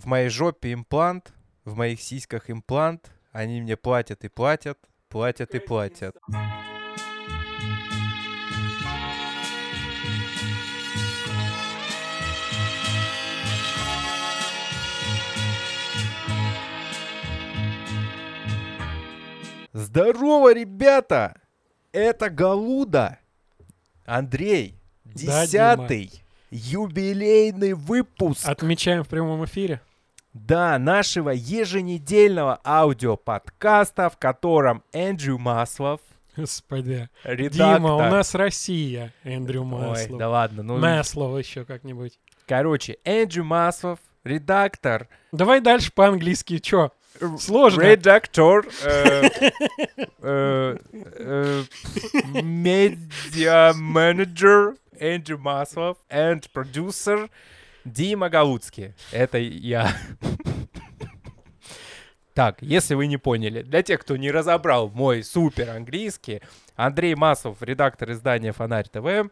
В моей жопе имплант, в моих сиськах имплант. Они мне платят и платят, платят и платят. Здорово, ребята! Это Галуда. Андрей, Да, десятый юбилейный выпуск. Отмечаем в прямом эфире. Да, нашего еженедельного аудиоподкаста, в котором Эндрю Маслов, Господи. редактор... Дима, у нас Россия. Эндрю Ой, Маслов. да ладно, ну... Маслов еще как-нибудь. Короче, Эндрю Маслов, редактор... Давай дальше по-английски. Чё? Сложно. Редактор... э, э, э, Медиа-менеджер Эндрю Маслов and продюсер Дима Галуцкий. Это я. Так, если вы не поняли, для тех, кто не разобрал мой супер английский, Андрей Маслов, редактор издания «Фонарь ТВ»,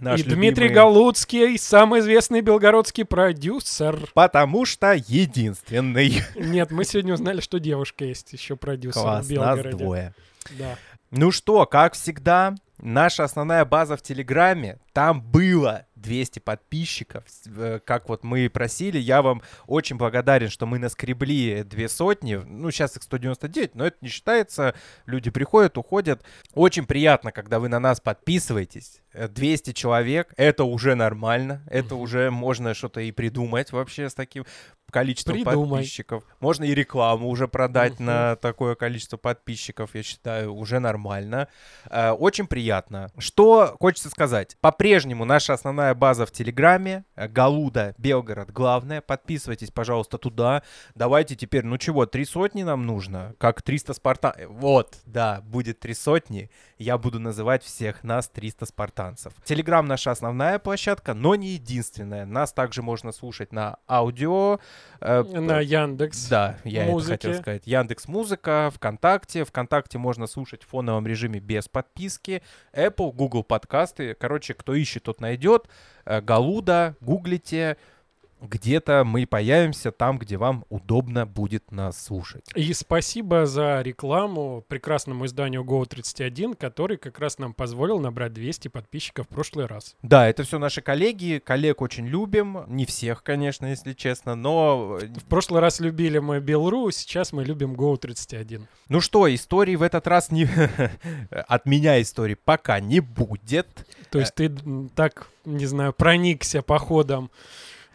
наш И Дмитрий любимый- Галуцкий, самый известный белгородский продюсер. Потому что единственный. Нет, мы сегодня узнали, что девушка есть еще продюсер Класс, в нас Белгороде. двое. Да. Ну что, как всегда, наша основная база в Телеграме, там было 200 подписчиков, э, как вот мы просили. Я вам очень благодарен, что мы наскребли две сотни. Ну, сейчас их 199, но это не считается. Люди приходят, уходят. Очень приятно, когда вы на нас подписываетесь. Э, 200 человек, это уже нормально. Это уже можно что-то и придумать вообще с таким количеством Придумай. подписчиков. Можно и рекламу уже продать на такое количество подписчиков, я считаю, уже нормально. Э, Очень приятно. Что хочется сказать? По-прежнему наша основная база в Телеграме. э, Галуда, Белгород, главное. Подписывайтесь, пожалуйста, туда. Давайте теперь, ну чего, три сотни нам нужно? Как 300 спартан... э, Вот, да, будет три сотни. Я буду называть всех нас 300 спартанцев. Телеграм наша основная площадка, но не единственная. Нас также можно слушать на аудио. э, На Яндекс. да, я Музыки. это хотел сказать. Яндекс Музыка, ВКонтакте. ВКонтакте можно слушать в фоновом режиме без подписки. Apple, Google подкасты. Короче, кто ищет, тот найдет. Э, Галуда, гуглите. Где-то мы появимся там, где вам удобно будет нас слушать. И спасибо за рекламу прекрасному изданию Go31, который как раз нам позволил набрать 200 подписчиков в прошлый раз. Да, это все наши коллеги. Коллег очень любим. Не всех, конечно, если честно, но... э, В прошлый раз любили мы Белру, сейчас мы любим Go31. Ну что, истории в этот раз не... От меня истории пока не будет. То есть ты так, не знаю, проникся походом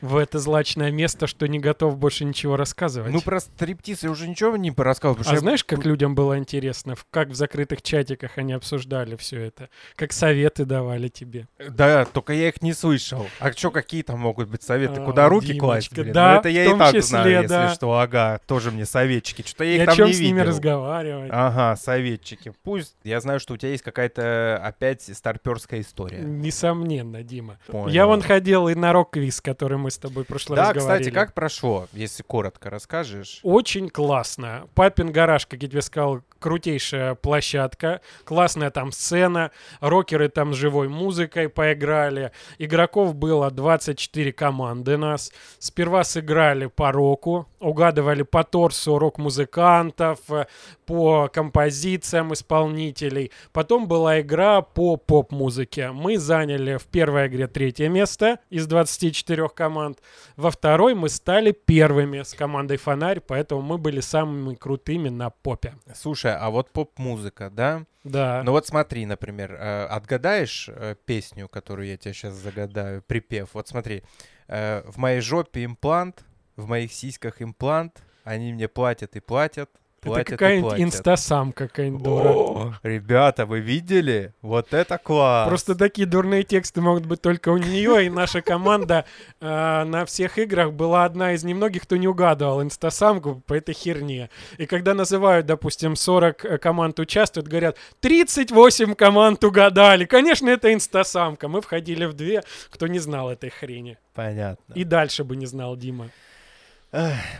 в это злачное место, что не готов больше ничего рассказывать. Ну, про стриптиз я уже ничего не рассказывал. потому а что я- знаешь, как людям было интересно, как в закрытых чатиках они обсуждали все это, как советы давали тебе. Да, только я их не слышал. А что, какие там могут быть советы? А, Куда руки Димочка, класть, блин? да, Ну, это я и так числе, знаю, если да. что. Ага, тоже мне советчики. Что-то я их о там чем не с ними видел. разговаривать? Ага, советчики. Пусть. Я знаю, что у тебя есть какая-то опять старперская история. Несомненно, Дима. Понял. Я вон ходил и на рок-квиз, который мы с тобой прошлый Да, раз говорили. кстати, как прошло, если коротко расскажешь? Очень классно. Папин гараж, как я тебе сказал, крутейшая площадка, классная там сцена, рокеры там с живой музыкой поиграли. Игроков было 24 команды нас. Сперва сыграли по року, угадывали по торсу рок-музыкантов, э, по композициям исполнителей. Потом была игра по поп-музыке. Мы заняли в первой игре третье место из 24 команд. Во второй мы стали первыми с командой «Фонарь», поэтому мы были самыми крутыми на попе. Слушай, а вот поп-музыка, да? Да. Ну вот смотри, например, э, отгадаешь э, песню, которую я тебе сейчас загадаю, припев? Вот смотри, э, в моей жопе имплант, в моих сиськах имплант, они мне платят и платят, платят и какая-нибудь инстасамка какая-нибудь дура. Ребята, вы видели? Вот это класс! Просто такие дурные тексты могут быть только у нее, и наша команда э, на всех играх была одна из немногих, кто не угадывал инстасамку по этой херне. И когда называют, допустим, 40 э, команд участвуют, говорят, 38 команд угадали. Конечно, это инстасамка. Мы входили в две, кто не знал этой хрени. Понятно. И дальше бы не знал Дима.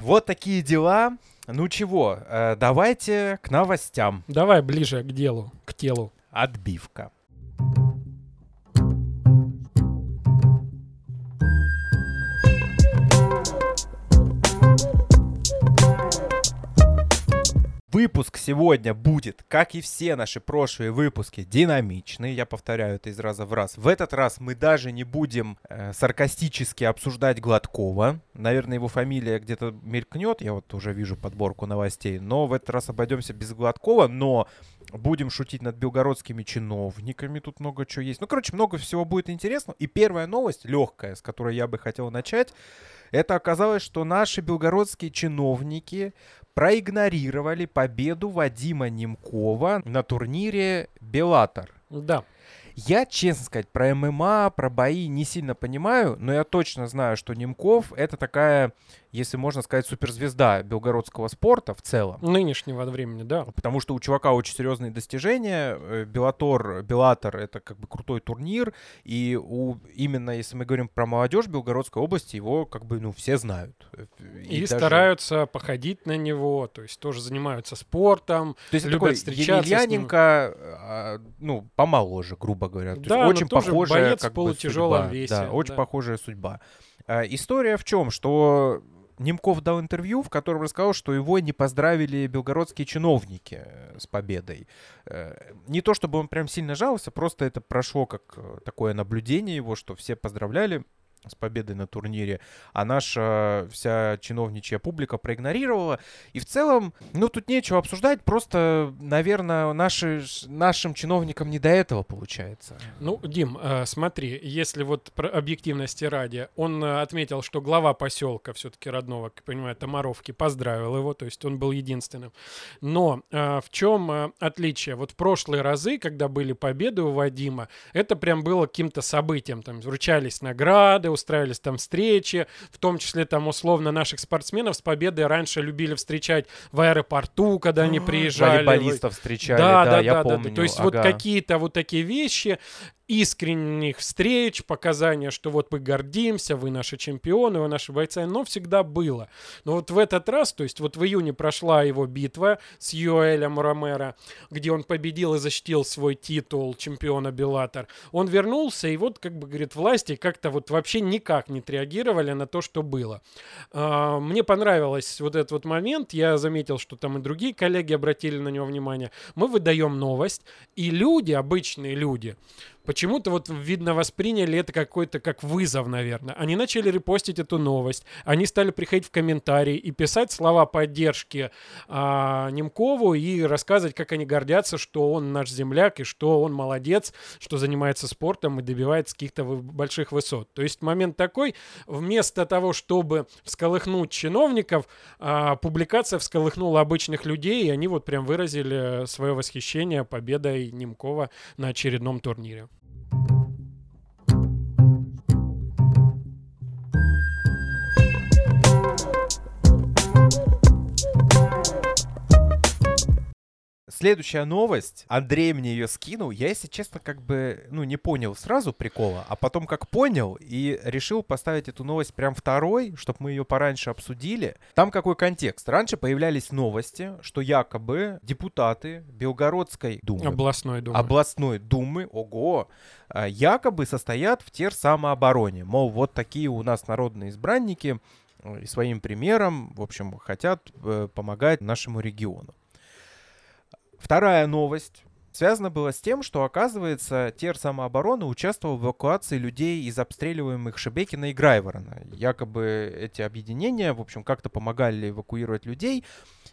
Вот такие дела. Ну чего, э, давайте к новостям. Давай ближе к делу, к телу. Отбивка. Выпуск сегодня будет, как и все наши прошлые выпуски, динамичный. Я повторяю это из раза в раз. В этот раз мы даже не будем э, саркастически обсуждать Гладкова. Наверное, его фамилия где-то мелькнет. Я вот уже вижу подборку новостей. Но в этот раз обойдемся без Гладкова. Но будем шутить над белгородскими чиновниками. Тут много чего есть. Ну, короче, много всего будет интересно. И первая новость, легкая, с которой я бы хотел начать. Это оказалось, что наши белгородские чиновники проигнорировали победу Вадима Немкова на турнире «Беллатор». Да. Я, честно сказать, про ММА, про бои не сильно понимаю, но я точно знаю, что Немков — это такая если можно сказать, суперзвезда белгородского спорта в целом. Нынешнего времени, да. Потому что у чувака очень серьезные достижения. Э, Белатор, Белатор — это как бы крутой турнир. И у, именно если мы говорим про молодежь Белгородской области, его как бы, ну, все знают. И, и даже... стараются походить на него, то есть тоже занимаются спортом, то есть любят такой встречаться Емельяненко, а, ну, помоложе, грубо говоря. То да, есть очень похожая боец как бы, судьба. весе. Да, очень да. похожая судьба. А, история в чем? Что Немков дал интервью, в котором рассказал, что его не поздравили белгородские чиновники э, с победой. Э, не то чтобы он прям сильно жаловался, просто это прошло как э, такое наблюдение его, что все поздравляли с победой на турнире, а наша вся чиновничья публика проигнорировала. И в целом, ну, тут нечего обсуждать, просто, наверное, наши, нашим чиновникам не до этого получается. Ну, Дим, э, смотри, если вот про объективности ради, он э, отметил, что глава поселка все-таки родного, как понимаю, Томаровки, поздравил его, то есть он был единственным. Но э, в чем отличие? Вот в прошлые разы, когда были победы у Вадима, это прям было каким-то событием, там вручались награды, устраивались там встречи, в том числе там условно наших спортсменов с победой раньше любили встречать в аэропорту, когда они приезжали. Волейболистов встречали, да, да, да, я да, помню. да. То есть ага. вот какие-то вот такие вещи, искренних встреч, показания, что вот мы гордимся, вы наши чемпионы, вы наши бойцы, но всегда было. Но вот в этот раз, то есть вот в июне прошла его битва с Юэлем Ромеро, где он победил и защитил свой титул чемпиона Беллатор. Он вернулся, и вот, как бы, говорит, власти как-то вот вообще никак не отреагировали на то, что было. А, мне понравилось вот этот вот момент, я заметил, что там и другие коллеги обратили на него внимание. Мы выдаем новость, и люди, обычные люди, почему-то вот видно восприняли это какой-то как вызов, наверное. Они начали репостить эту новость, они стали приходить в комментарии и писать слова поддержки а, Немкову и рассказывать, как они гордятся, что он наш земляк и что он молодец, что занимается спортом и добивается каких-то больших высот. То есть момент такой, вместо того, чтобы всколыхнуть чиновников, а, публикация всколыхнула обычных людей, и они вот прям выразили свое восхищение победой Немкова на очередном турнире. Следующая новость. Андрей мне ее скинул. Я, если честно, как бы, ну, не понял сразу прикола, а потом как понял и решил поставить эту новость прям второй, чтобы мы ее пораньше обсудили. Там какой контекст? Раньше появлялись новости, что якобы депутаты Белгородской думы... Областной думы. Областной думы, ого, а, якобы состоят в терсамообороне. Мол, вот такие у нас народные избранники э, и своим примером, в общем, хотят э, помогать нашему региону. Вторая новость связана была с тем, что, оказывается, ТЕР самообороны участвовал в эвакуации людей из обстреливаемых Шебекина и Грайворона. Якобы эти объединения, в общем, как-то помогали эвакуировать людей.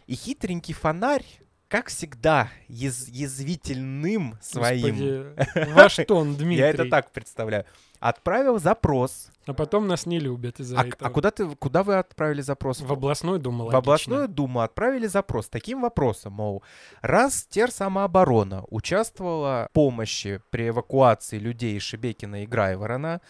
И хитренький фонарь как всегда, яз язвительным своим... Господи, ваш тон, Дмитрий. Я это так представляю. Отправил запрос. А потом нас не любят из-за а, этого. А куда, ты, куда вы отправили запрос? В областную думу, В областную думу отправили запрос таким вопросом, мол, раз терсамооборона участвовала в помощи при эвакуации людей Шебекина и Грайворона,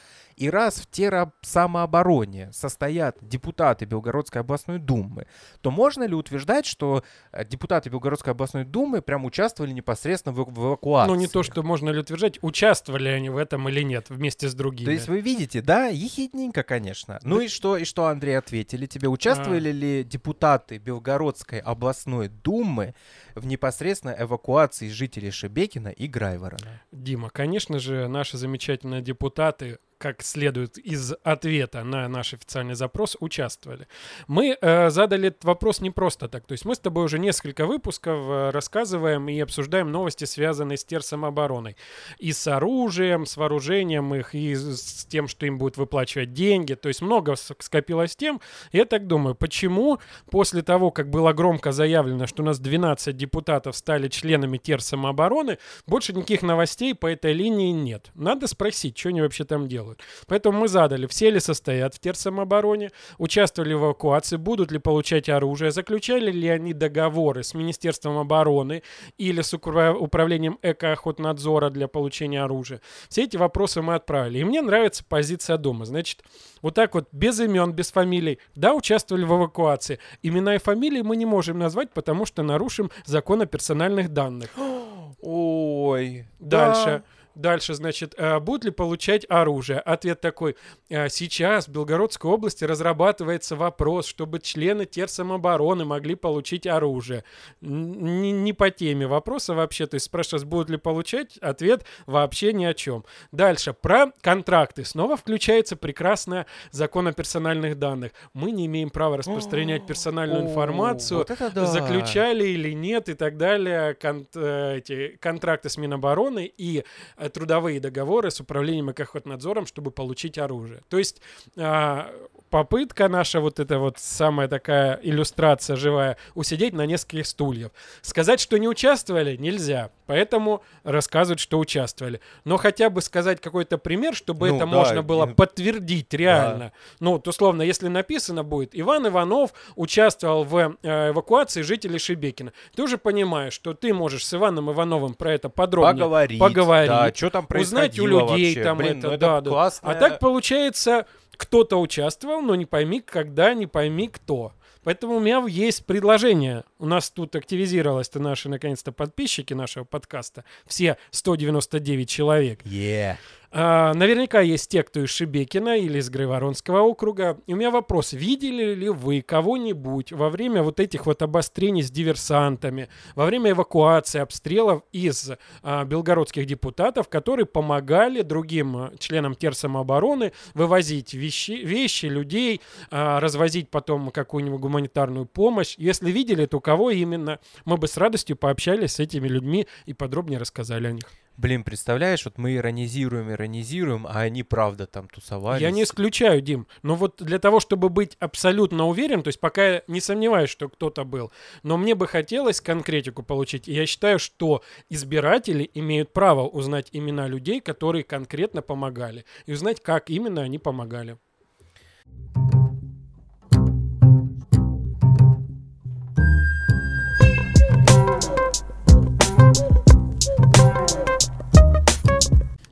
и раз в теробсамообороне состоят депутаты Белгородской областной думы, то можно ли утверждать, что э, депутаты Белгородской областной думы прям участвовали непосредственно в, в эвакуации? Ну, не то, что можно ли утверждать, участвовали они в этом или нет вместе с другими. То есть вы видите, да, ехидненько, конечно. Ну и что, и что, Андрей, ответили тебе? Участвовали а... ли депутаты Белгородской областной думы в непосредственной эвакуации жителей Шебекина и Грайворона? Дима, конечно же, наши замечательные депутаты как следует из ответа на наш официальный запрос, участвовали. Мы э, задали этот вопрос не просто так. То есть мы с тобой уже несколько выпусков э, рассказываем и обсуждаем новости, связанные с терсамообороной. И с оружием, с вооружением их, и с тем, что им будут выплачивать деньги. То есть много скопилось тем. Я так думаю, почему после того, как было громко заявлено, что у нас 12 депутатов стали членами терсамообороны, больше никаких новостей по этой линии нет. Надо спросить, что они вообще там делают делают. Поэтому мы задали, все ли состоят в терсамообороне, участвовали в эвакуации, будут ли получать оружие, заключали ли они договоры с Министерством обороны или с управлением экоохотнадзора для получения оружия. Все эти вопросы мы отправили. И мне нравится позиция дома. Значит, вот так вот, без имен, без фамилий. Да, участвовали в эвакуации. Имена и фамилии мы не можем назвать, потому что нарушим закон о персональных данных. Ой. Дальше. Да. Дальше, значит, э, будут ли получать оружие? Ответ такой. «Э, сейчас в Белгородской области разрабатывается вопрос, чтобы члены терсамобороны могли получить оружие. Не, не по теме вопроса вообще. То есть спрашивается, будут ли получать? Ответ вообще ни о чем. Дальше. Про контракты. Снова включается прекрасная закон о персональных данных. Мы не имеем права распространять персональную информацию. Вот да. Заключали или нет и так далее. Кон э, эти контракты с Минобороны и трудовые договоры с управлением экохотнадзором, чтобы получить оружие. То есть а, попытка наша, вот эта вот самая такая иллюстрация живая, усидеть на нескольких стульев. Сказать, что не участвовали, нельзя. Поэтому рассказывают, что участвовали. Но хотя бы сказать какой-то пример, чтобы ну, это да, можно было и... подтвердить реально. Да. Ну, вот условно, если написано будет, Иван Иванов участвовал в э, эвакуации жителей Шебекина. Ты уже понимаешь, что ты можешь с Иваном Ивановым про это подробнее поговорить. поговорить да, что там узнать у людей вообще. там Блин, это, ну да, это да. Классная... А так получается, кто-то участвовал, но не пойми когда, не пойми кто. Поэтому у меня есть предложение. У нас тут активизировалось-то наши, наконец-то, подписчики нашего подкаста. Все 199 человек. Yeah. А, наверняка есть те, кто из Шебекина или из Грайворонского округа. И у меня вопрос. Видели ли вы кого-нибудь во время вот этих вот обострений с диверсантами, во время эвакуации, обстрелов из а, белгородских депутатов, которые помогали другим а, членам терсамообороны вывозить вещи, вещи людей, а, развозить потом какую-нибудь гуманитарную помощь? Если видели, то кого именно? Мы бы с радостью пообщались с этими людьми и подробнее рассказали о них. Блин, представляешь, вот мы иронизируем, иронизируем, а они правда там тусовались. Я не исключаю, Дим. Но вот для того, чтобы быть абсолютно уверен, то есть пока я не сомневаюсь, что кто-то был, но мне бы хотелось конкретику получить. И я считаю, что избиратели имеют право узнать имена людей, которые конкретно помогали. И узнать, как именно они помогали.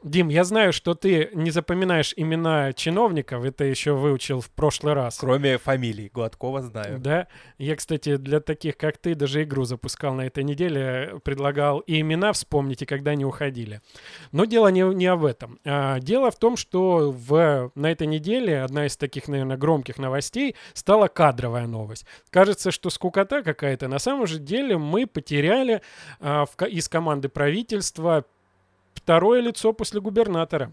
Дим, я знаю, что ты не запоминаешь имена чиновников, это еще выучил в прошлый раз. Кроме фамилий, Гладкова знаю. Да, я, кстати, для таких, как ты, даже игру запускал на этой неделе, предлагал и имена вспомнить, и когда они уходили. Но дело не, не об этом. А, дело в том, что в, на этой неделе одна из таких, наверное, громких новостей стала кадровая новость. Кажется, что скукота какая-то. На самом же деле мы потеряли а, в, из команды правительства второе лицо после губернатора.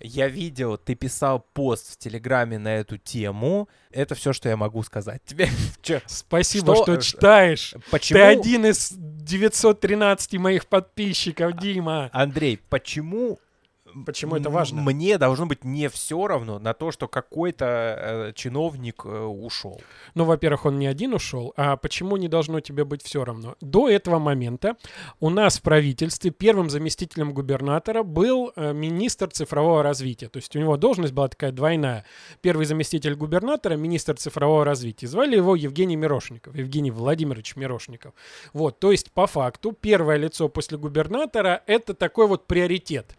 Я видел, ты писал пост в Телеграме на эту тему. Это все, что я могу сказать тебе. Спасибо, что, что читаешь. Почему? Ты один из 913 моих подписчиков, Дима. Андрей, почему Почему это важно? Мне должно быть не все равно на то, что какой-то э, чиновник э, ушел. Ну, во-первых, он не один ушел. А почему не должно тебе быть все равно? До этого момента у нас в правительстве первым заместителем губернатора был э, министр цифрового развития. То есть у него должность была такая двойная. Первый заместитель губернатора, министр цифрового развития. Звали его Евгений Мирошников, Евгений Владимирович Мирошников. Вот, то есть по факту первое лицо после губернатора это такой вот приоритет приоритет,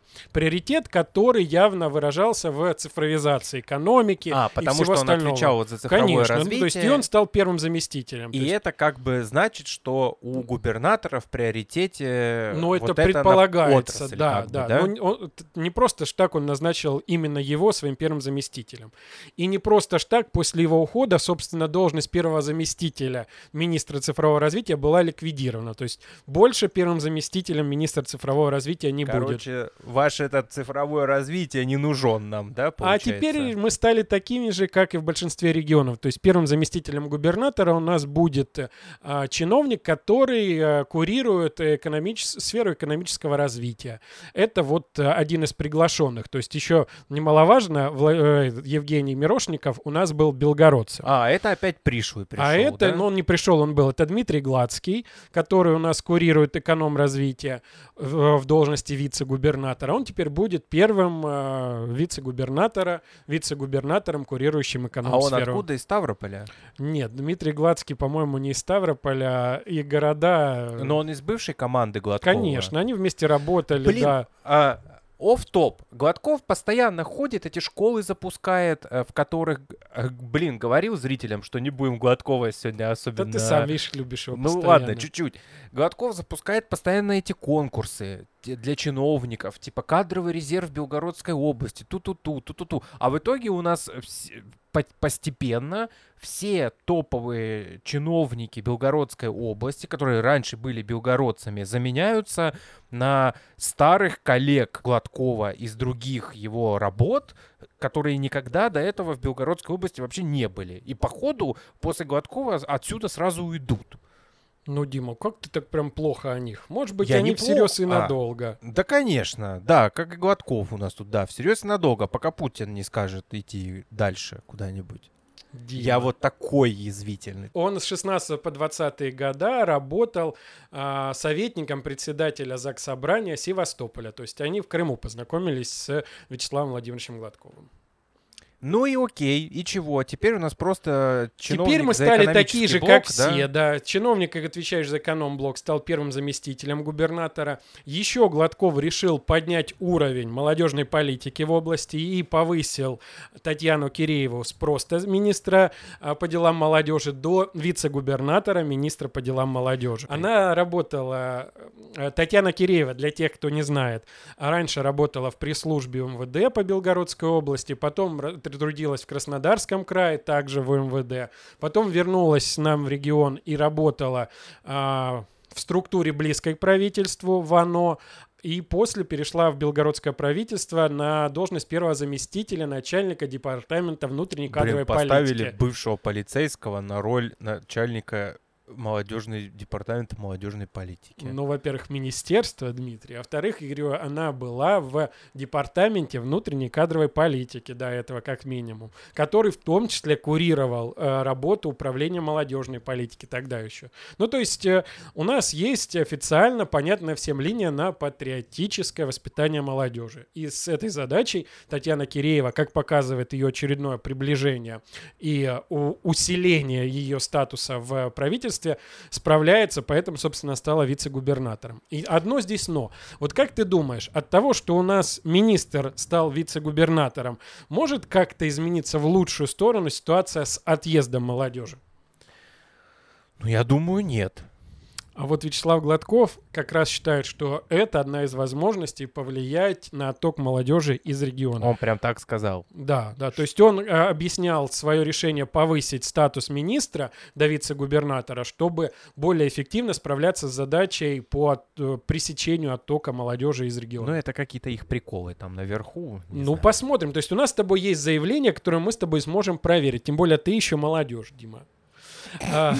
который явно выражался в цифровизации экономики а, потому и всего что остального. он отвечал вот за цифровое Конечно, развитие. Ну, то есть и он стал первым заместителем. И есть... это как бы значит, что у губернатора в приоритете Ну, вот это предполагается, отрасль, да, бы, да. да? Но он, не просто ж так он назначил именно его своим первым заместителем. И не просто ж так после его ухода, собственно, должность первого заместителя министра цифрового развития была ликвидирована. То есть больше первым заместителем министра цифрового развития не Короче, будет. Короче, ваш этот цифровое развитие не нужен нам, да, А получается? теперь мы стали такими же, как и в большинстве регионов. То есть первым заместителем губернатора у нас будет а, чиновник, который э, курирует экономичес- сферу экономического развития. Это вот э, один из приглашенных. То есть еще немаловажно, Вла- Евгений Мирошников у нас был белгородцем. А, это опять пришлый пришел, а это, да? ну он не пришел, он был. Это Дмитрий Гладский, который у нас курирует эконом развития в, в должности вице-губернатора. Он теперь будет первым э, вице-губернатора, вице-губернатором, курирующим эконом А он откуда? Из Ставрополя? Нет, Дмитрий Гладский, по-моему, не из Ставрополя, и города... э, Но он из бывшей команды Гладкова. Конечно, они вместе работали, Блин, да. а, оф-топ. Гладков постоянно ходит, эти школы запускает, э, в которых, э, блин, говорил зрителям, что не будем Гладкова сегодня Да особенно... ты сам, видишь, любишь его Ну постоянно. ладно, чуть-чуть. Гладков запускает постоянно эти конкурсы для чиновников, типа кадровый резерв Белгородской области, ту-ту-ту, ту-ту-ту. А в итоге у нас постепенно все топовые чиновники Белгородской области, которые раньше были белгородцами, заменяются на старых коллег Гладкова из других его работ, которые никогда до этого в Белгородской области вообще не были. И походу после Гладкова отсюда сразу уйдут. Ну, Дима, как ты так прям плохо о них? Может быть, Я они не всерьез и плохо. А. надолго. Да, конечно, да, как и Гладков у нас тут, да, всерьез и надолго, пока Путин не скажет идти дальше куда-нибудь. Дима. Я вот такой язвительный. Он с 16 по 20 года работал а, советником председателя ЗАГС Собрания Севастополя. То есть они в Крыму познакомились с Вячеславом Владимировичем Гладковым. Ну и окей, и чего? Теперь у нас просто чиновник Теперь мы за стали такие же, блок, как да? все. Да? Чиновник, как отвечаешь за эконом-блок, стал первым заместителем губернатора. Еще Гладков решил поднять уровень молодежной политики в области и повысил Татьяну Кирееву с просто министра а, по делам молодежи до вице-губернатора, министра по делам молодежи. Она работала, э, Татьяна Киреева, для тех, кто не знает, раньше работала в пресс-службе МВД по Белгородской области, потом трудилась в Краснодарском крае, также в МВД, потом вернулась к нам в регион и работала а, в структуре близкой к правительству в ОНО, и после перешла в белгородское правительство на должность первого заместителя начальника департамента внутренней кадровой Блин, поставили политики. бывшего полицейского на роль начальника молодежный департамента молодежной политики. Ну, во-первых, министерство, Дмитрий. А во-вторых, я она была в департаменте внутренней кадровой политики до этого, как минимум, который в том числе курировал э, работу управления молодежной политики тогда еще. Ну, то есть э, у нас есть официально понятная всем линия на патриотическое воспитание молодежи. И с этой задачей Татьяна Киреева, как показывает ее очередное приближение и э, усиление ее статуса в правительстве, справляется, поэтому, собственно, стала вице-губернатором. И одно здесь но. Вот как ты думаешь, от того, что у нас министр стал вице-губернатором, может как-то измениться в лучшую сторону ситуация с отъездом молодежи? Ну, я думаю, нет. А вот Вячеслав Гладков как раз считает, что это одна из возможностей повлиять на отток молодежи из региона. Он прям так сказал. Да, да. То есть он э, объяснял свое решение повысить статус министра до вице-губернатора, чтобы более эффективно справляться с задачей по от- э, пресечению оттока молодежи из региона. Ну, это какие-то их приколы там наверху. ну, знаю. посмотрим. То есть у нас с тобой есть заявление, которое мы с тобой сможем проверить. Тем более ты еще молодежь, Дима. А,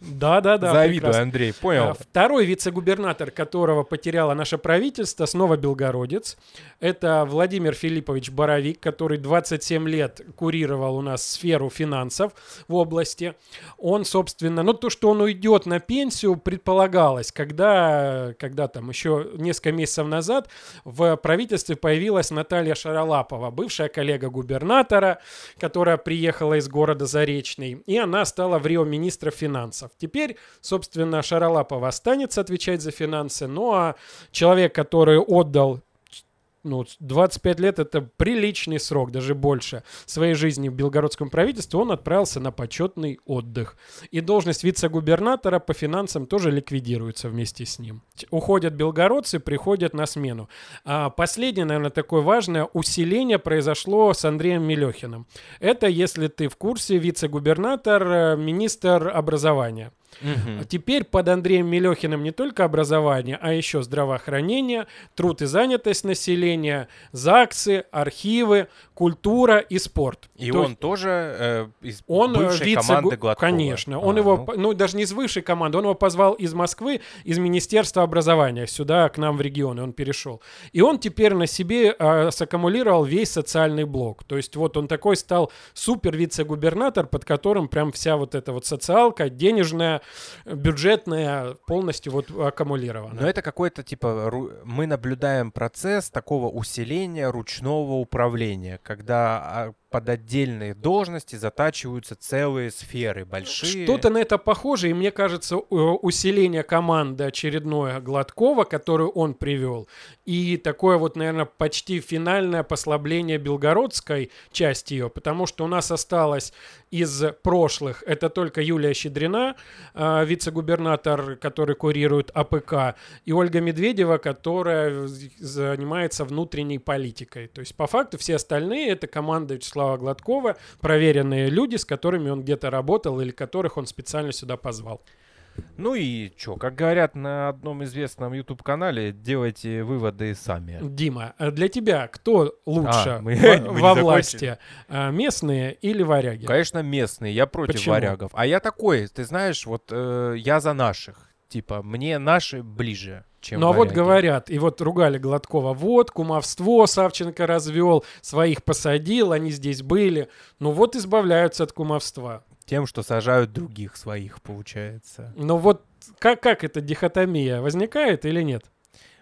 Да-да-да. Завидую, прекрасно. Андрей, А, понял? Второй вице-губернатор, которого потеряло наше правительство, снова белгородец. Это Владимир Филиппович Боровик, который 27 лет курировал у нас сферу финансов в области. Он, собственно, ну то, что он уйдет на пенсию, предполагалось, когда, когда там еще несколько месяцев назад в правительстве появилась Наталья Шаралапова, бывшая коллега губернатора, которая приехала из города Заречный, и она стала в Рио министра финансов. Теперь, собственно, Шаралапова останется отвечать за финансы, ну а человек, который отдал ну, 25 лет это приличный срок, даже больше, своей жизни в белгородском правительстве, он отправился на почетный отдых. И должность вице-губернатора по финансам тоже ликвидируется вместе с ним. Уходят белгородцы, приходят на смену. А последнее, наверное, такое важное усиление произошло с Андреем Мелехиным. Это, если ты в курсе, вице-губернатор, э, министр образования. А Теперь под Андреем Мелехиным не только образование, а еще здравоохранение, труд и занятость населения, ЗАГСы, архивы, культура и спорт. И То он есть тоже э, из он э, бывшей вице- команды Гладкова. Конечно, он А, его, ну, ну даже не из высшей команды, он его позвал из Москвы, из Министерства образования сюда к нам в регион, и он перешел. И он теперь на себе э, саккумулировал весь социальный блок. То есть вот он такой стал супер вице-губернатор, под которым прям вся вот эта вот социалка, денежная, бюджетная, полностью вот аккумулирована. Но это какой-то типа ру- мы наблюдаем процесс такого усиления ручного управления, когда а, под отдельные должности затачиваются целые сферы большие. Что-то на это похоже, и мне кажется, у- усиление команды очередное Гладкова, которую он привел, и такое вот, наверное, почти финальное послабление белгородской части ее, потому что у нас осталось из прошлых, это только Юлия Щедрина, э, вице-губернатор, который курирует АПК, и Ольга Медведева, которая занимается внутренней политикой. То есть, по факту, все остальные — это команда Вячеслава Гладкова, проверенные люди, с которыми он где-то работал или которых он специально сюда позвал. Ну и что, как говорят на одном известном YouTube-канале, делайте выводы сами. Дима, а для тебя кто лучше А, мы- во, мы во власти? А, Местные или варяги? Конечно, местные, я против Почему? варягов. А я такой, ты знаешь, вот э, я за наших. Типа, мне наши ближе, чем Ну а вот говорят, и вот ругали Гладкова, вот кумовство Савченко развел, своих посадил, они здесь были. Ну вот избавляются от кумовства. Тем, что сажают других своих, получается. Но вот как, как эта дихотомия возникает или нет?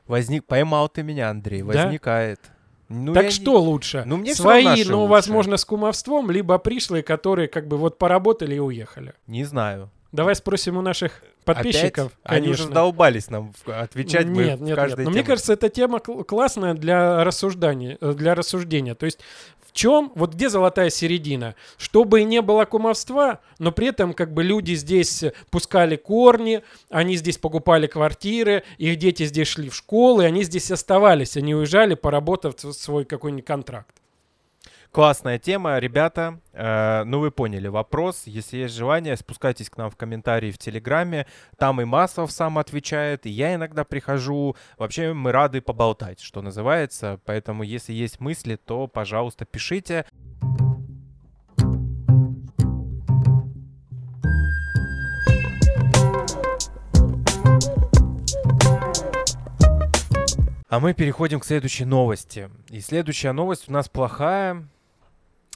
Возник, поймал ты меня, Андрей, Да? возникает. Ну, так я не- что лучше? Ну, мне Свои, ну, лучше. возможно, с кумовством, либо пришлые, которые как бы вот поработали и уехали. Не знаю. Давай спросим у наших подписчиков. Опять? Они уже конечно. задолбались нам отвечать. мы Нет, в нет, нет. Но мне кажется, эта тема кл- классная для рассуждения, э, для рассуждения. То есть в чем, вот где золотая середина? Чтобы не было кумовства, но при этом как бы люди здесь пускали корни, они здесь покупали квартиры, их дети здесь шли в школы, они здесь оставались, они уезжали, поработав свой какой-нибудь контракт. Классная тема, ребята. Э, ну, вы поняли вопрос. Если есть желание, спускайтесь к нам в комментарии в Телеграме. Там и Маслов сам отвечает, и я иногда прихожу. Вообще, мы рады поболтать, что называется. Поэтому, если есть мысли, то, пожалуйста, пишите. А мы переходим к следующей новости. И следующая новость у нас плохая.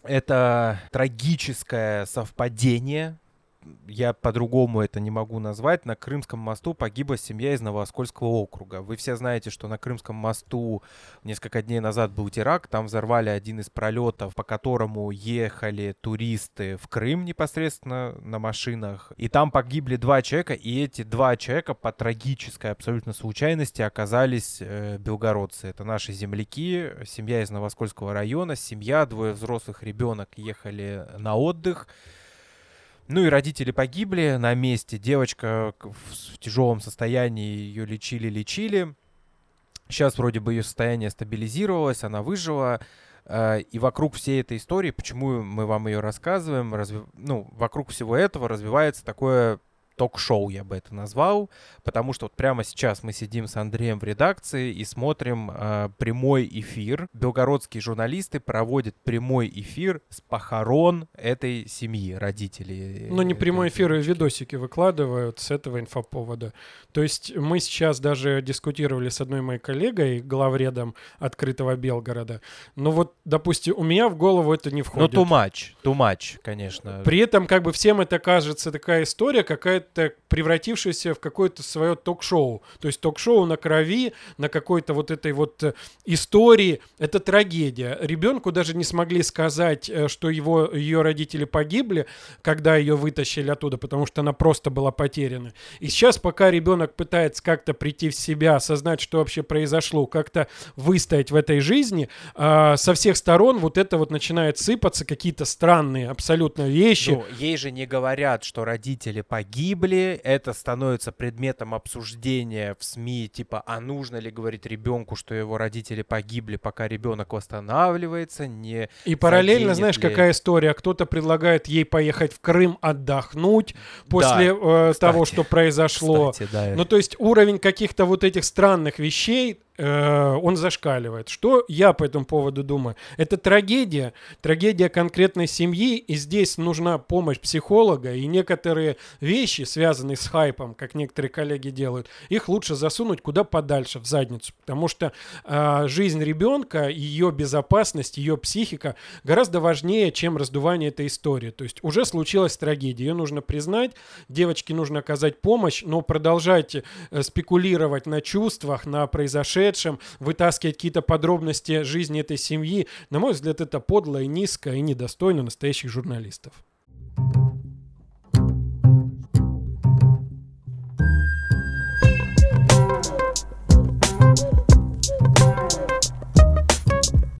Это трагическое совпадение. Я по-другому это не могу назвать. На Крымском мосту погибла семья из Новооскольского округа. Вы все знаете, что на Крымском мосту несколько дней назад был теракт. Там взорвали один из пролетов, по которому ехали туристы в Крым непосредственно на машинах. И там погибли два человека. И эти два человека по трагической абсолютно случайности оказались э, белгородцы. Это наши земляки, семья из Новоскольского района, семья, двое взрослых, ребенок ехали на отдых. Ну и родители погибли на месте. Девочка в тяжелом состоянии ее лечили, лечили. Сейчас вроде бы ее состояние стабилизировалось, она выжила. Э, И вокруг всей этой истории, почему мы вам ее рассказываем, разви- ну, вокруг всего этого развивается такое ток-шоу, я бы это назвал, потому что вот прямо сейчас мы сидим с Андреем в редакции и смотрим э, прямой эфир. Белгородские журналисты проводят прямой эфир с похорон этой семьи, родителей. Ну, не прямой эфир, и девочки. видосики выкладывают с этого инфоповода. То есть мы сейчас даже дискутировали с одной моей коллегой, главредом открытого Белгорода. Но вот, допустим, у меня в голову это не Ну, входит. much, too much, конечно. При этом как бы всем это кажется такая история, какая-то превратившаяся в какое-то свое ток-шоу. То есть ток-шоу на крови, на какой-то вот этой вот э, истории. Это трагедия. Ребенку даже не смогли сказать, э, что его, ее родители погибли, когда ее вытащили оттуда, потому что она просто была потеряна. И сейчас, пока ребенок пытается как-то прийти в себя, осознать, что вообще произошло, как-то выстоять в этой жизни, а, со всех сторон вот это вот начинает сыпаться, какие-то странные абсолютно вещи. Ну, ей же не говорят, что родители погибли, погибли, это становится предметом обсуждения в СМИ, типа, а нужно ли говорить ребенку, что его родители погибли, пока ребенок восстанавливается, не И параллельно, знаешь, ли- какая история? Кто-то предлагает ей поехать в Крым отдохнуть после э, того, кстати, что произошло. Кстати, да. Ну, то есть уровень каких-то вот этих странных вещей, э, он зашкаливает. Что я по этому поводу думаю? Это трагедия, трагедия конкретной семьи, и здесь нужна помощь психолога, и некоторые вещи, связанные с хайпом, как некоторые коллеги делают, их лучше засунуть куда подальше, в задницу, потому что э, жизнь ребенка, ее безопасность, ее психика гораздо важнее, чем раздувание этой истории. То есть уже случилась трагедия, ее нужно признать, девочке нужно оказать помощь, но продолжать э, спекулировать на чувствах, на произошедшем, вытаскивать какие-то подробности жизни этой семьи, на мой взгляд, это подло и низко и недостойно настоящих журналистов.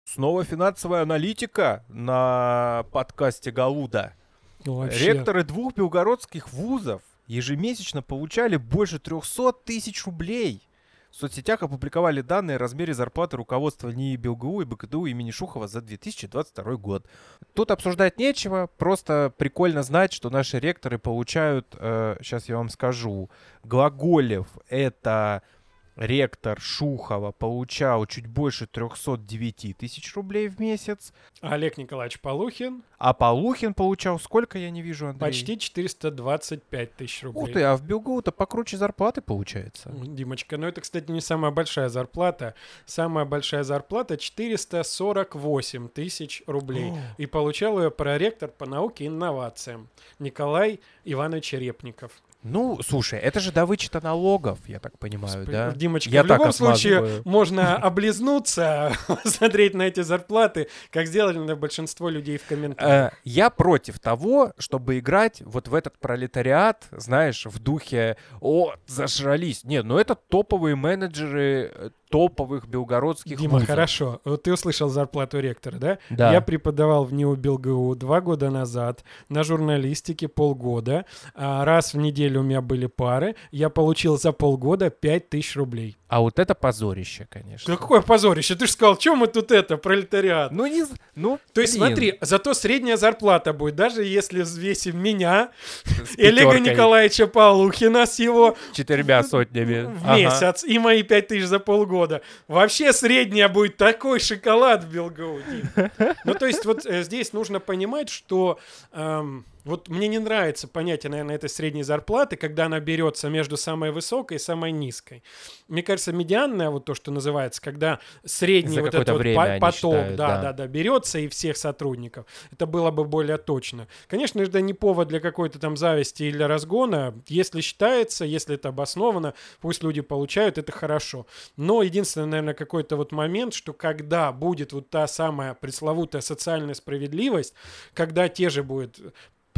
Снова финансовая аналитика на подкасте Галуда. Ну, вообще. Ректоры двух белгородских вузов ежемесячно получали больше 300 тысяч рублей. В соцсетях опубликовали данные о размере зарплаты руководства НИИ БелГУ и БКДУ имени Шухова за 2022 год. Тут обсуждать нечего, просто прикольно знать, что наши ректоры получают, сейчас я вам скажу, Глаголев — это ректор Шухова, получал чуть больше 309 тысяч рублей в месяц, Олег Николаевич Полухин а Полухин получал сколько, я не вижу, Андрей? почти 425 тысяч рублей. Ух ты, а в БелГУ-то покруче зарплаты получается. Димочка, ну это, кстати, не самая большая зарплата. Самая большая зарплата 448 тысяч рублей. О. И получал ее проректор по науке и инновациям Николай Иванович Репников. Ну, слушай, это же до вычета налогов, я так понимаю, Сп- да? Димочка, Я в любом случае можно облизнуться, смотреть на эти зарплаты, как сделали на большинство людей в комментариях. Э, Я против того, чтобы играть вот в этот пролетариат, знаешь, в духе «О, зажрались». Нет, ну это топовые менеджеры э, топовых белгородских Дима, вузов. хорошо. Вот ты услышал зарплату ректора, да? Да. Я преподавал в НИУ БелГУ два года назад, на журналистике полгода. А Раз в неделю у меня были пары. Я получил за полгода 5000 рублей. А вот это позорище, конечно. Какое позорище! Ты же сказал, что мы тут это, пролетариат? Ну, не... Ну, То есть блин, смотри, зато средняя зарплата будет, даже если взвесим меня и Олега Николаевича Полухина с его Четырьмя сотнями. в Ага. месяц и мои 5000 за полгода. Вообще средняя будет такой шоколад в Белгоу. Дим. Ну, то есть вот э, здесь нужно понимать, что эм, вот мне не нравится понятие, наверное, этой средней зарплаты, когда она берется между самой высокой и самой низкой. Мне кажется, медианная, вот то, что называется, когда средний За вот этот вот поток, считают, да, да. да, да, берется и всех сотрудников, это было бы более точно. Конечно, это не повод для какой-то там зависти или разгона. Если считается, если это обосновано, пусть люди получают, это хорошо. Но единственное, наверное, какой-то вот момент, что когда будет вот та самая пресловутая социальная справедливость, когда те же будет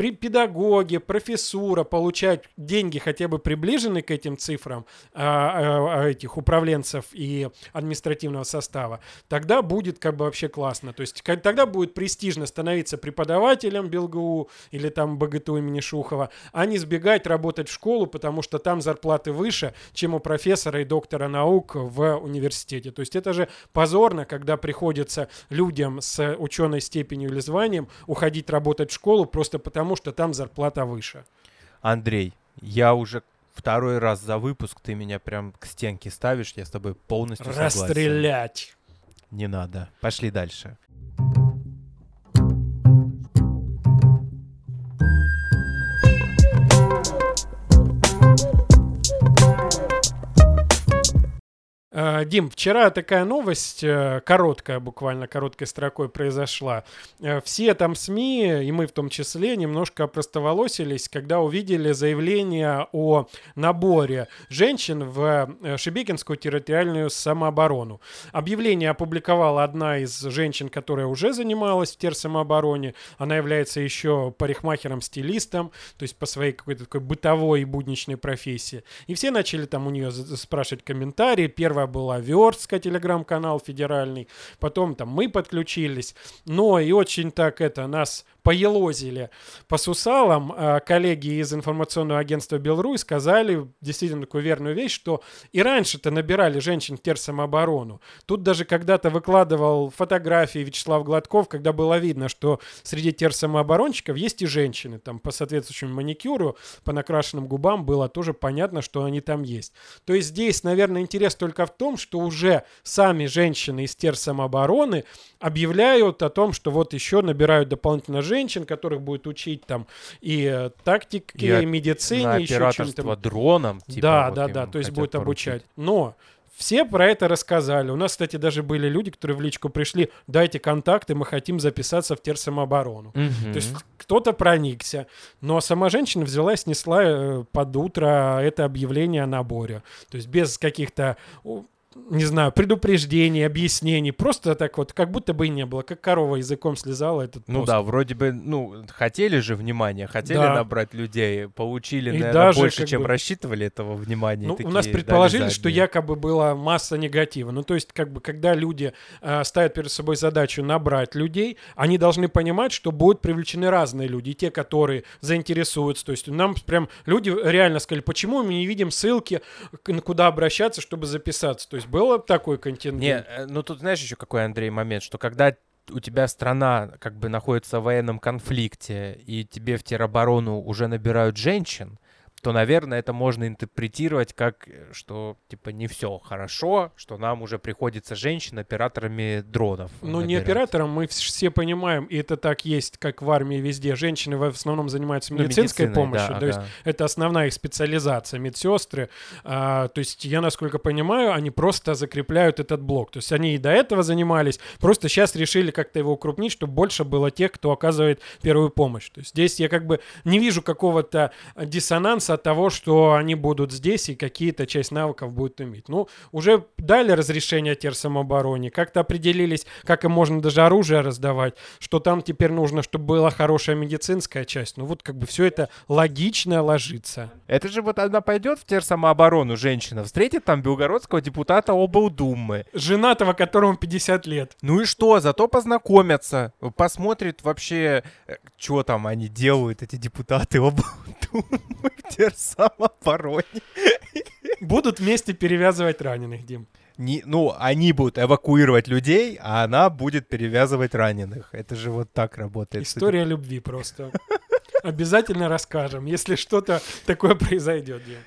при педагоги, профессура получать деньги хотя бы приближенные к этим цифрам а, а, а, этих управленцев и административного состава, тогда будет как бы вообще классно. То есть тогда будет престижно становиться преподавателем БелГУ или там БГТУ имени Шухова, а не сбегать работать в школу, потому что там зарплаты выше, чем у профессора и доктора наук в университете. То есть это же позорно, когда приходится людям с ученой степенью или званием уходить работать в школу просто потому, что там зарплата выше. Андрей, я уже второй раз за выпуск, ты меня прям к стенке ставишь, я с тобой полностью согласен. Расстрелять. Не надо. Пошли дальше. Дим, вчера такая новость, э, короткая буквально, короткой строкой произошла. Э, Все там СМИ, и мы в том числе, немножко опростоволосились, когда увидели заявление о наборе женщин в э, Шебекинскую территориальную самооборону. Объявление опубликовала одна из женщин, которая уже занималась в терсамообороне. Она является еще парикмахером-стилистом, то есть по своей какой-то такой бытовой и будничной профессии. И все начали там у нее спрашивать комментарии. Первая была Верстка, телеграм-канал федеральный. Потом там мы подключились. Но и очень так это нас поелозили по сусалам, а, коллеги из информационного агентства Белру сказали действительно такую верную вещь, что и раньше-то набирали женщин в терсамооборону. Тут даже когда-то выкладывал фотографии Вячеслав Гладков, когда было видно, что среди терсамооборонщиков есть и женщины. Там по соответствующему маникюру, по накрашенным губам было тоже понятно, что они там есть. То есть здесь, наверное, интерес только в том, что уже сами женщины из терсамообороны объявляют о том, что вот еще набирают дополнительно женщин, которых будет учить там и э, тактике, и, и медицине, на еще чем-то. дроном. Типа, да, вот да, да, то есть будет поручить. обучать. Но все про это рассказали. У нас, кстати, даже были люди, которые в личку пришли, дайте контакты, мы хотим записаться в терсамооборону. Мгм. То есть кто-то проникся, но сама женщина взяла и снесла э, под утро это объявление о наборе. То есть без каких-то, не знаю, предупреждений, объяснений. Просто так вот, как будто бы и не было. Как корова языком слезала этот Ну пост. да, вроде бы, ну, хотели же внимания, хотели Да. набрать людей, получили, И наверное, даже больше, чем бы- рассчитывали этого внимания. Ну, у нас предположили, что якобы была масса негатива. Ну, то есть, как бы, когда люди э, ставят перед собой задачу набрать людей, они должны понимать, что будут привлечены разные люди. И те, которые заинтересуются. То есть, нам прям люди реально сказали, почему мы не видим ссылки, куда обращаться, чтобы записаться. То есть, было такой контингент. Не, э, ну тут знаешь еще какой, Андрей, момент, что когда у тебя страна как бы находится в военном конфликте, и тебе в тероборону уже набирают женщин, то, наверное, это можно интерпретировать как, э, что, типа, не все хорошо, что нам уже приходится женщин операторами дронов Ну, не набирать. оператором, мы вс- все понимаем, и это так есть, как в армии везде. Женщины в основном занимаются Ну, медицинской медициной, помощью. да, то есть ага. это основная их специализация, медсестры. А, то есть я, насколько понимаю, они просто закрепляют этот блок. То есть они и до этого занимались, просто сейчас решили как-то его укрупнить, чтобы больше было тех, кто оказывает первую помощь. То есть здесь я как бы не вижу какого-то диссонанса от того, что они будут здесь и какие-то часть навыков будут иметь. Ну, уже дали разрешение терсамообороне, как-то определились, как им можно даже оружие раздавать, что там теперь нужно, чтобы была хорошая медицинская часть. Ну вот как бы все это логично ложится. Это же вот она пойдет в терсамооборону, женщина, встретит там белгородского депутата облдумы. Женатого, которому 50 лет. Ну и что, зато познакомятся, посмотрит вообще, что там они делают, эти депутаты облдумы терсамообороне. Будут вместе перевязывать раненых, Дим. Не, ну, они будут эвакуировать людей, а она будет перевязывать раненых. Это же вот так работает. История любви просто. Обязательно расскажем, если что-то такое произойдет, Дим.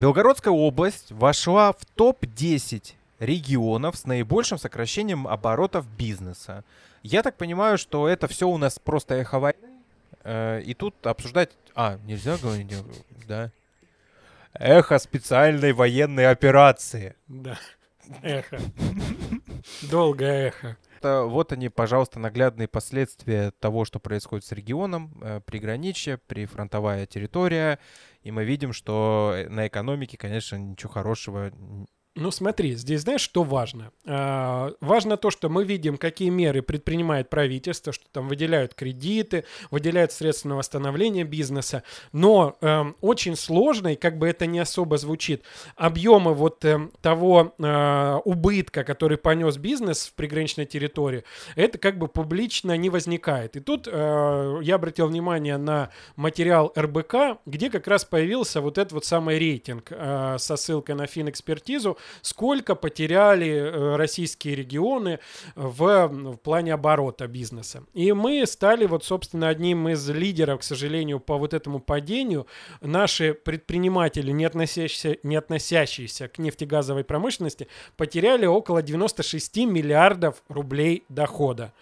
Белгородская область вошла в топ-10 регионов с наибольшим сокращением оборотов бизнеса. Я так понимаю, что это все у нас просто эхо войны. Э, И тут обсуждать... А, нельзя говорить, да? Эхо специальной военной операции. Да. Эхо. Долгое эхо. Это вот они, пожалуйста, наглядные последствия того, что происходит с регионом, э, приграничье, прифронтовая территория. И мы видим, что э, на экономике, конечно, ничего хорошего Ну смотри, здесь знаешь, что важно? А, важно то, что мы видим, какие меры предпринимает правительство, что там выделяют кредиты, выделяют средства на восстановление бизнеса, но эм, очень сложно, и как бы это не особо звучит, объемы вот эм, того э, убытка, который понес бизнес в приграничной территории, это как бы публично не возникает. И тут э, я обратил внимание на материал РБК, где как раз появился вот этот вот самый рейтинг э, со ссылкой на финэкспертизу, сколько потеряли э, российские регионы в, в плане оборота бизнеса. И мы стали вот, собственно, одним из лидеров, к сожалению, по вот этому падению. Наши предприниматели, не относящиеся, не относящиеся к нефтегазовой промышленности, потеряли около 96 миллиардов рублей дохода.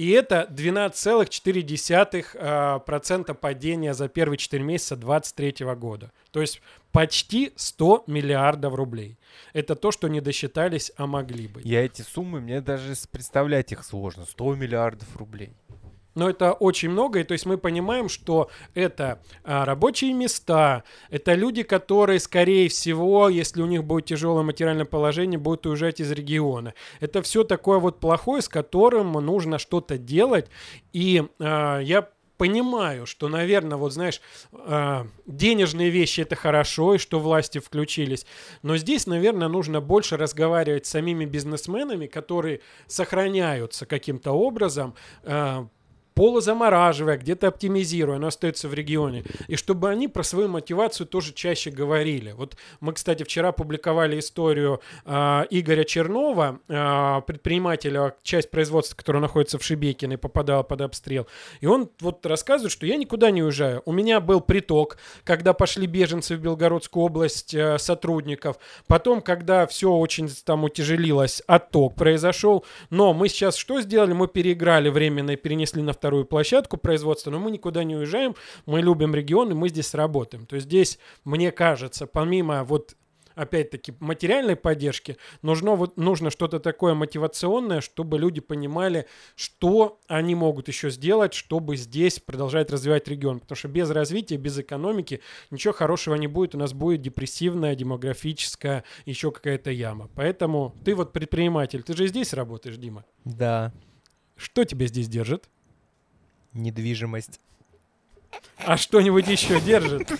И это 12,4% э, падения за первые 4 месяца 2023 года. То есть почти 100 миллиардов рублей. Это то, что не досчитались, а могли бы. Я эти суммы, мне даже представлять их сложно. 100 миллиардов рублей. Но это очень много, и то есть мы понимаем, что это а, рабочие места, это люди, которые, скорее всего, если у них будет тяжелое материальное положение, будут уезжать из региона. Это все такое вот плохое, с которым нужно что-то делать. И а, я понимаю, что, наверное, вот знаешь, э, денежные вещи это хорошо, и что власти включились. Но здесь, наверное, нужно больше разговаривать с самими бизнесменами, которые сохраняются каким-то образом, э, полузамораживая, где-то оптимизируя, она остается в регионе. И чтобы они про свою мотивацию тоже чаще говорили. Вот мы, кстати, вчера публиковали историю э, Игоря Чернова, э, предпринимателя, часть производства, которая находится в Шебекино и попадала под обстрел. И он вот рассказывает, что я никуда не уезжаю. У меня был приток, когда пошли беженцы в Белгородскую область э, сотрудников. Потом, когда все очень там утяжелилось, отток произошел. Но мы сейчас что сделали? Мы переиграли временно и перенесли на вторую площадку производства, но мы никуда не уезжаем, мы любим регион, и мы здесь работаем. То есть здесь, мне кажется, помимо вот опять-таки, материальной поддержки, нужно, вот, нужно что-то такое мотивационное, чтобы люди понимали, что они могут еще сделать, чтобы здесь продолжать развивать регион. Потому что без развития, без экономики ничего хорошего не будет. У нас будет депрессивная, демографическая, еще какая-то яма. Поэтому ты вот предприниматель, ты же здесь работаешь, Дима. Да. Что тебя здесь держит? Недвижимость. А что-нибудь еще держит?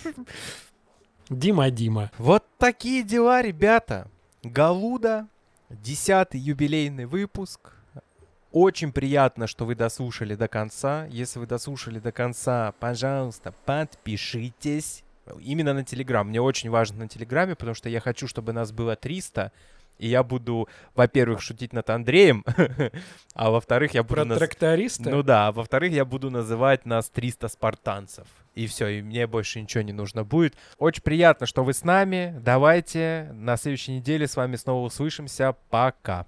Дима, Дима. Вот такие дела, ребята. Галуда, десятый юбилейный выпуск. Очень приятно, что вы дослушали до конца. Если вы дослушали до конца, пожалуйста, подпишитесь. Именно на Телеграм. Мне очень важно на Телеграме, потому что я хочу, чтобы нас было 300 и я буду, во-первых, шутить над Андреем, а во-вторых, я буду... Про наз... тракториста? Ну да, а во-вторых, я буду называть нас 300 спартанцев. И все, и мне больше ничего не нужно будет. Очень приятно, что вы с нами. Давайте на следующей неделе с вами снова услышимся. Пока.